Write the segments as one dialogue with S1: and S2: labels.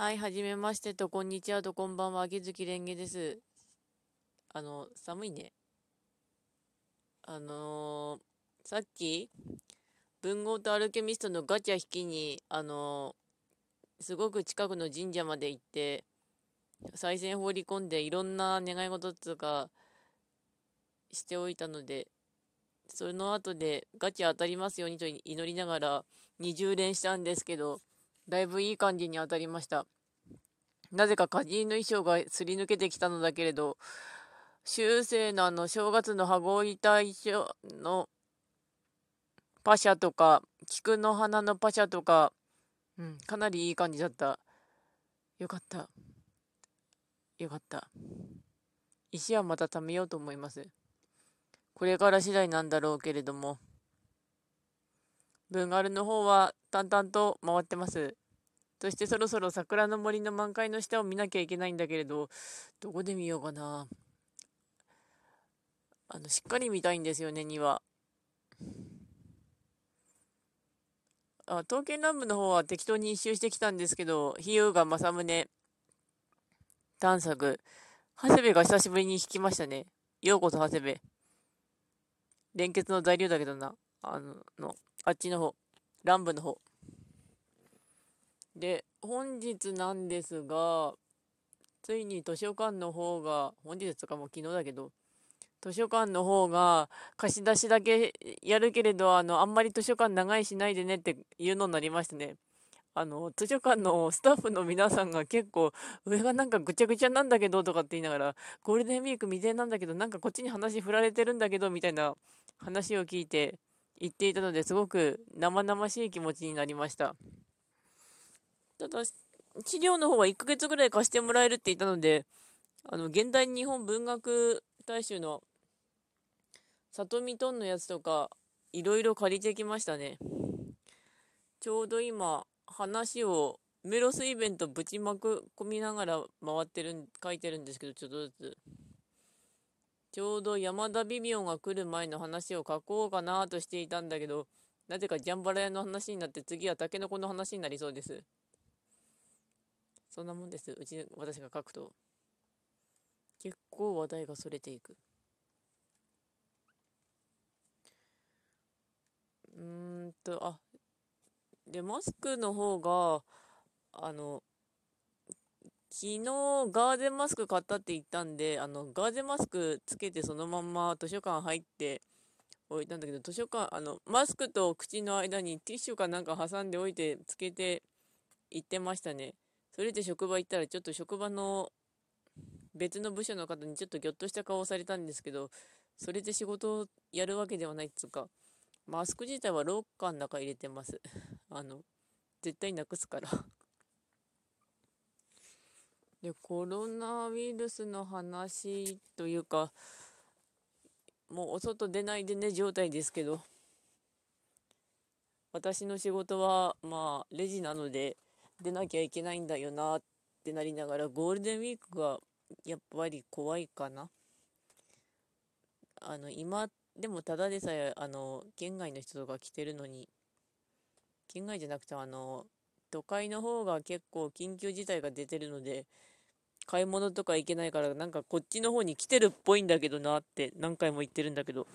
S1: はい、はじめましてと、こんにちはと、こんばんは、秋月蓮華です。あの、寒いね。あのー、さっき、文豪とアルケミストのガチャ引きに、あのー、すごく近くの神社まで行って、賽銭放り込んで、いろんな願い事とか、しておいたので、その後でガチャ当たりますようにと祈りながら20連したんですけど、だいぶいい感じに当たりました。なぜか歌人の衣装がすり抜けてきたのだけれど、修正のあの正月の羽子板衣装のパシャとか、菊の花のパシャとか、うん、かなりいい感じだった。よかった。よかった。石はまた貯めようと思います。これから次第なんだろうけれども。文丸の方は淡々と回ってます。そしてそろそろ桜の森の満開の下を見なきゃいけないんだけれど、どこで見ようかな。あの、しっかり見たいんですよね、庭。あ、刀剣乱舞の方は適当に一周してきたんですけど、比喩が正宗探索。長谷部が久しぶりに弾きましたね。ようこそ長谷部。連結の材料だけどな。あの、のあっちの方。乱舞の方。で、本日なんですが、ついに図書館の方が、本日とかも昨日だけど、図書館の方が貸し出しだけやるけれど、あの、あんまり図書館長いしないでねっていうのになりましたね。あの、図書館のスタッフの皆さんが結構、上がなんかぐちゃぐちゃなんだけどとかって言いながら、ゴールデンウィーク未定なんだけど、なんかこっちに話振られてるんだけど、みたいな話を聞いて、言っていたのですごく生々しい気持ちになりました。ただ、資料の方は1ヶ月ぐらい貸してもらえるって言ったので、あの、現代日本文学大衆の里見トンのやつとか、いろいろ借りてきましたね。ちょうど今、話をメロスイベントぶちまく込みながら回ってる、書いてるんですけど、ちょっとずつ。ちょうど山田ビビオンが来る前の話を書こうかなとしていたんだけど、なぜかジャンバラ屋の話になって次はタケノコの話になりそうです。そんなもんです。うち、私が書くと。結構話題がそれていく。うーんと、あ、で、マスクの方が、あの、昨日ガーゼマスク買ったって言ったんで、あの、ガーゼマスクつけてそのまんま図書館入って置いたんだけど、図書館、あの、マスクと口の間にティッシュかなんか挟んでおいてつけて行ってましたね。それで職場行ったらちょっと職場の別の部署の方にちょっとぎょっとした顔をされたんですけど、それで仕事をやるわけではないっつうか、マスク自体はロッカーの中入れてます。あの、絶対なくすからで、コロナウイルスの話というか、もうお外出ないでね状態ですけど、私の仕事は、まあ、レジなので、出なきゃいけないんだよなってなりながら、ゴールデンウィークがやっぱり怖いかな。あの、今、でもただでさえ、あの、県外の人とか来てるのに、県外じゃなくて、あの、都会の方が結構緊急事態が出てるので、買い物とか行けないから、なんかこっちの方に来てるっぽいんだけどなって何回も言ってるんだけど。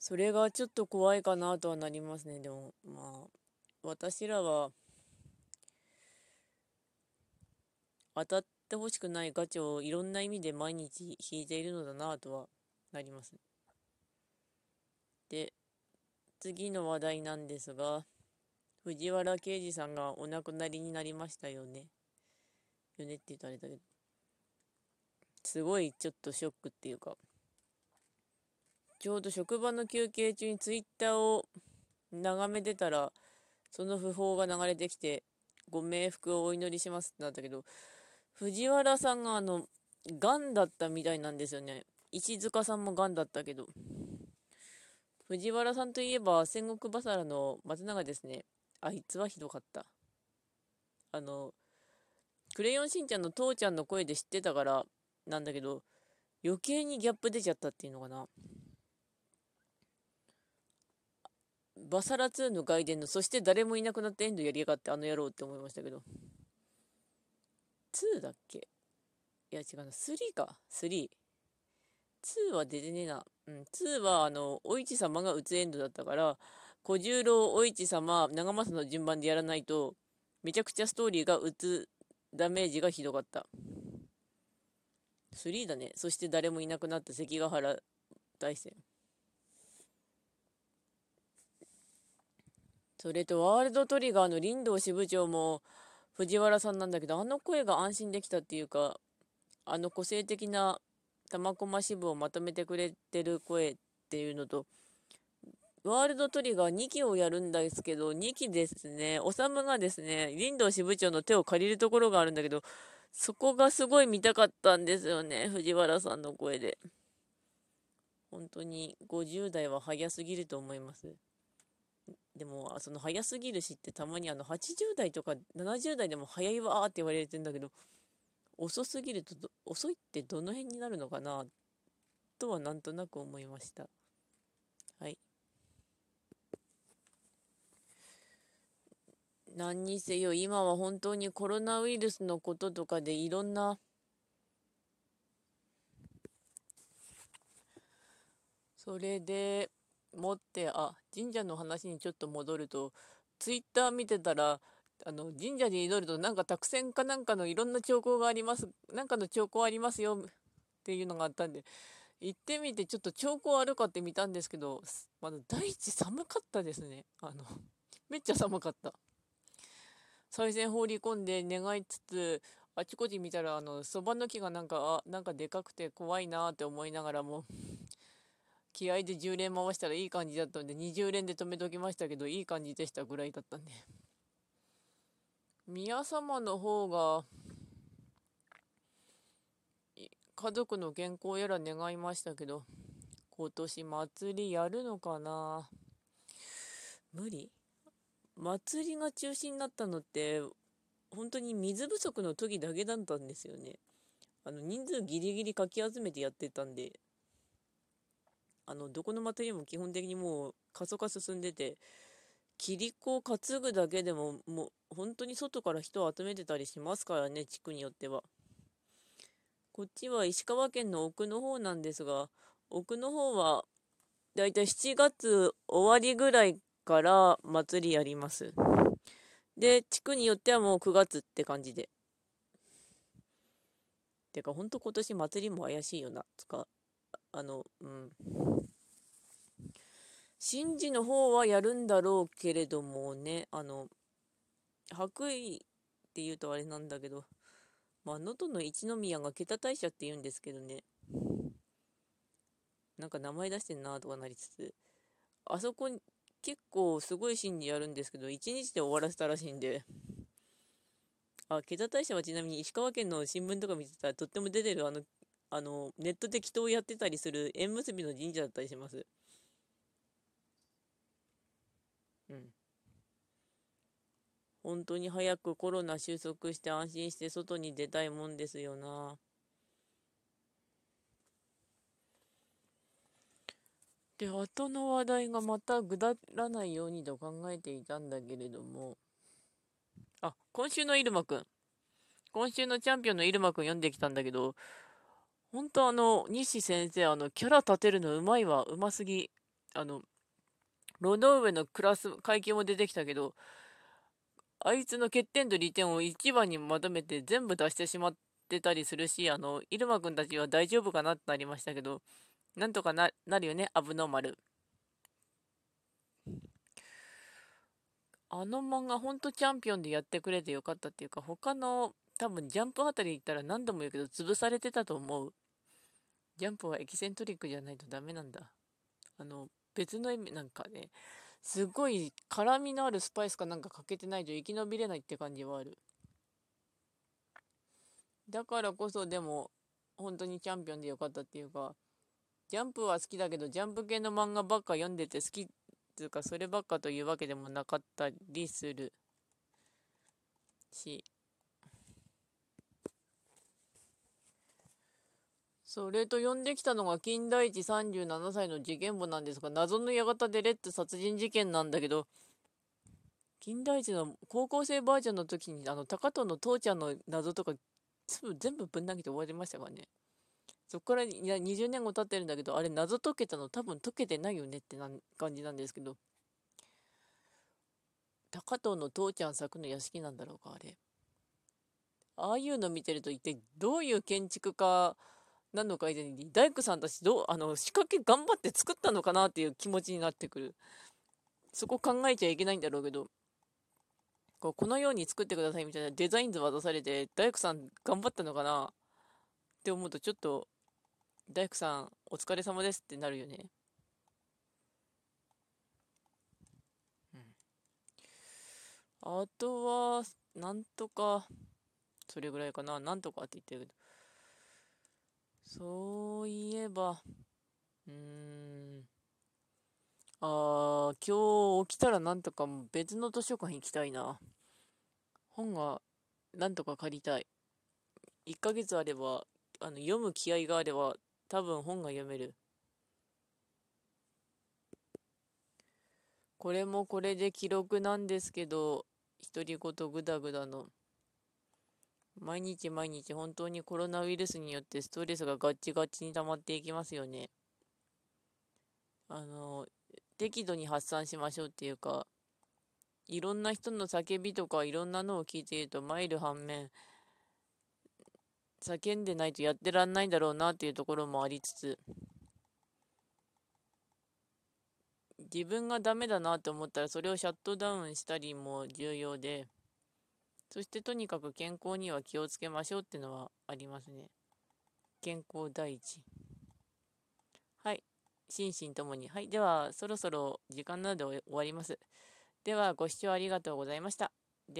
S1: それがちょっと怖いかなとはなりますね。でも、まあ、私らは、当たってほしくないガチをいろんな意味で毎日引いているのだなとはなります。で、次の話題なんですが、藤原啓治さんがお亡くなりになりましたよね。よねって言うとあれだけど。すごいちょっとショックっていうか。ちょうど職場の休憩中にツイッターを眺めてたら、その訃報が流れてきて、ご冥福をお祈りしますってなったけど、藤原さんがあの、ガンだったみたいなんですよね。石塚さんもガンだったけど。藤原さんといえば、戦国バサラの松永ですね。あいつはひどかった。あの、クレヨンしんちゃんの父ちゃんの声で知ってたからなんだけど、余計にギャップ出ちゃったっていうのかな。バサラ2の外伝の、そして誰もいなくなってエンドやりやがってあの野郎って思いましたけど。2だっけ？いや違うな、3か、3。2は出てねえな。うん、2は、あの、お市様が打つエンドだったから、小十郎、お市様、長政の順番でやらないと、めちゃくちゃストーリーが打つダメージがひどかった。3だね。そして誰もいなくなった関ヶ原大戦。それと、ワールドトリガーの林道支部長も藤原さんなんだけど、あの声が安心できたっていうか、あの個性的な玉駒支部をまとめてくれてる声っていうのと、ワールドトリガー2期をやるんですけど、2期ですね、おさむがですね、林道支部長の手を借りるところがあるんだけど、そこがすごい見たかったんですよね、藤原さんの声で。本当に50代は早すぎると思います。でも、その早すぎるしってたまにあの80代とか70代でも早いわーって言われてんだけど、遅すぎると遅いってどの辺になるのかなとはなんとなく思いました。はい。何にせよ今は本当にコロナウイルスのこととかでいろんなそれでもってあ神社の話にちょっと戻るとツイッター見てたらあの神社に祈るとなんか託戦かなんかのいろんな兆候がありますなんかの兆候ありますよっていうのがあったんで行ってみてちょっと兆候あるかって見たんですけどまだ第一寒かったですね。あのめっちゃ寒かった。賽銭放り込んで願いつつあちこち見たらあのそばの木がなんかあなんかでかくて怖いなって思いながらも 気合で10連回したらいい感じだったんで20連で止めときましたけどいい感じでしたぐらいだったんで。宮様の方が家族の健康やら願いましたけど今年祭りやるのかな？無理？祭りが中止になったのって本当に水不足の時だけだったんですよね。あの人数ギリギリかき集めてやってたんで。あのどこの祭りも基本的にもう過疎化進んでてキリコを担ぐだけでももう本当に外から人を集めてたりしますからね地区によっては。こっちは石川県の奥の方なんですが奥の方はだいたい7月終わりぐらいから祭りやります。で地区によってはもう9月って感じで。てかほんと今年祭りも怪しいよな。つかあのうん。神事の方はやるんだろうけれどもね、あの、白衣って言うとあれなんだけど、まあ、能登の一宮が桁大社って言うんですけどね、なんか名前出してんなとかなりつつ、あそこ結構すごい神事やるんですけど、1日で終わらせたらしいんで、あ、桁大社はちなみに石川県の新聞とか見てたらとっても出てるあの、あの、ネットで祈祷やってたりする縁結びの神社だったりします。うん。本当に早くコロナ収束して安心して外に出たいもんですよな。で、後の話題がまたぐだらないようにと考えていたんだけれども、あ、今週のイルマくん。今週のチャンピオンのイルマくん読んできたんだけど、本当あの、西先生、あの、キャラ立てるのうまいわ、うますぎ。あの、ロノウェのクラス階級も出てきたけど、あいつの欠点と利点を一番にまとめて全部出してしまってたりするし、あの、入間くんたちは大丈夫かなってなりましたけど、なんとかななるよね、アブノーマル。あの漫画ほんとチャンピオンでやってくれてよかったっていうか、他の多分ジャンプあたり行ったら何度も言うけど潰されてたと思う。ジャンプはエキセントリックじゃないとダメなんだ。あの、別の意味なんかねすごい辛みのあるスパイスかなんかかけてないと生き延びれないって感じはあるだからこそでも本当にチャンピオンでよかったっていうかジャンプは好きだけどジャンプ系の漫画ばっか読んでて好きっていうかそればっかというわけでもなかったりするしそれと呼んできたのが金田一37歳の事件簿なんですが、謎の館でレッツ殺人事件なんだけど、金田一の高校生バージョンの時に、あの、高藤の父ちゃんの謎とか、全部ぶん投げて終わりましたからね。そこから20年後経ってるんだけど、あれ謎解けたの多分解けてないよねってな感じなんですけど、高藤の父ちゃん作の屋敷なんだろうか、あれ。ああいうの見てると一体どういう建築家なのか以前に大工さんたちどうあの仕掛け頑張って作ったのかなっていう気持ちになってくる。そこ考えちゃいけないんだろうけど。こうこのように作ってくださいみたいなデザイン図渡されて大工さん頑張ったのかなって思うとちょっと大工さんお疲れ様ですってなるよねうんあとはなんとかそれぐらいかな。なんとかって言ってるけど。そういえば、うーん。ああ、今日起きたらなんとか別の図書館行きたいな。本がなんとか借りたい。1ヶ月あれば、あの読む気合があれば、多分本が読める。これもこれで記録なんですけど、独り言ぐだぐだの。毎日毎日本当にコロナウイルスによってストレスがガッチガチに溜まっていきますよね。あの、適度に発散しましょうっていうか、いろんな人の叫びとかいろんなのを聞いていると参る反面、叫んでないとやってらんないんだろうなっていうところもありつつ、自分がダメだなと思ったらそれをシャットダウンしたりも重要で、そしてとにかく健康には気をつけましょうってのはありますね。健康第一。はい。心身ともに。はい。では、そろそろ時間なので終わります。では、ご視聴ありがとうございました。